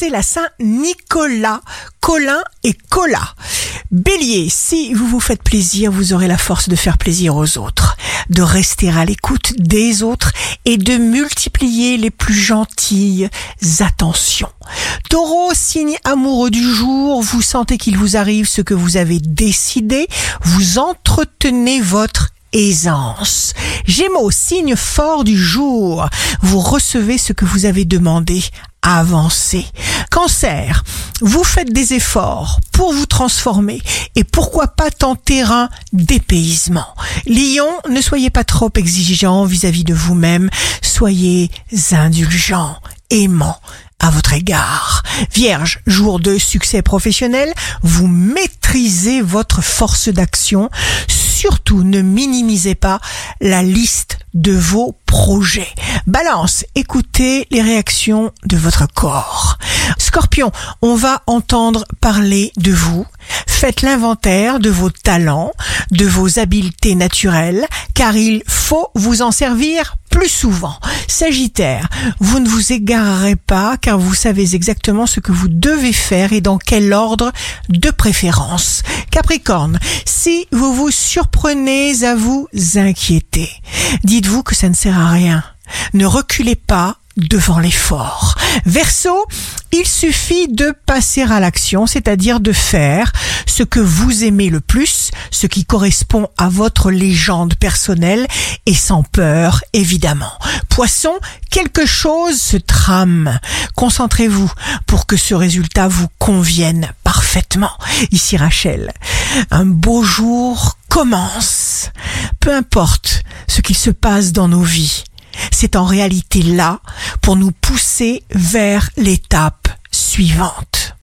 c'est la Saint-Nicolas, Colin et Cola. Bélier, si vous vous faites plaisir, vous aurez la force de faire plaisir aux autres, de rester à l'écoute des autres et de multiplier les plus gentilles attentions. Taureau, signe amoureux du jour, vous sentez qu'il vous arrive ce que vous avez décidé, vous entretenez votre aisance. Gémeaux, signe fort du jour, vous recevez ce que vous avez demandé, avancez. Cancer, vous faites des efforts pour vous transformer et pourquoi pas tenter un dépaysement. Lion, ne soyez pas trop exigeant vis-à-vis de vous-même, soyez indulgent, aimant à votre égard. Vierge, jour de succès professionnel, vous maîtrisez votre force d'action. Surtout, ne minimisez pas la liste de vos projets. Balance, écoutez les réactions de votre corps. Scorpion, on va entendre parler de vous. Faites l'inventaire de vos talents, de vos habiletés naturelles, car il faut vous en servir plus souvent. Sagittaire, vous ne vous égarerez pas car vous savez exactement ce que vous devez faire et dans quel ordre de préférence. Capricorne, si vous vous surprenez à vous inquiéter, dites-vous que ça ne sert à rien. Ne reculez pas devant l'effort. Verseau, il suffit de passer à l'action, c'est-à-dire de faire ce que vous aimez le plus, ce qui correspond à votre légende personnelle et sans peur, évidemment. Poisson, quelque chose se trame. Concentrez-vous pour que ce résultat vous convienne parfaitement. Ici Rachel, un beau jour commence. Peu importe ce qu'il se passe dans nos vies, c'est en réalité là pour nous pousser vers l'étape suivante.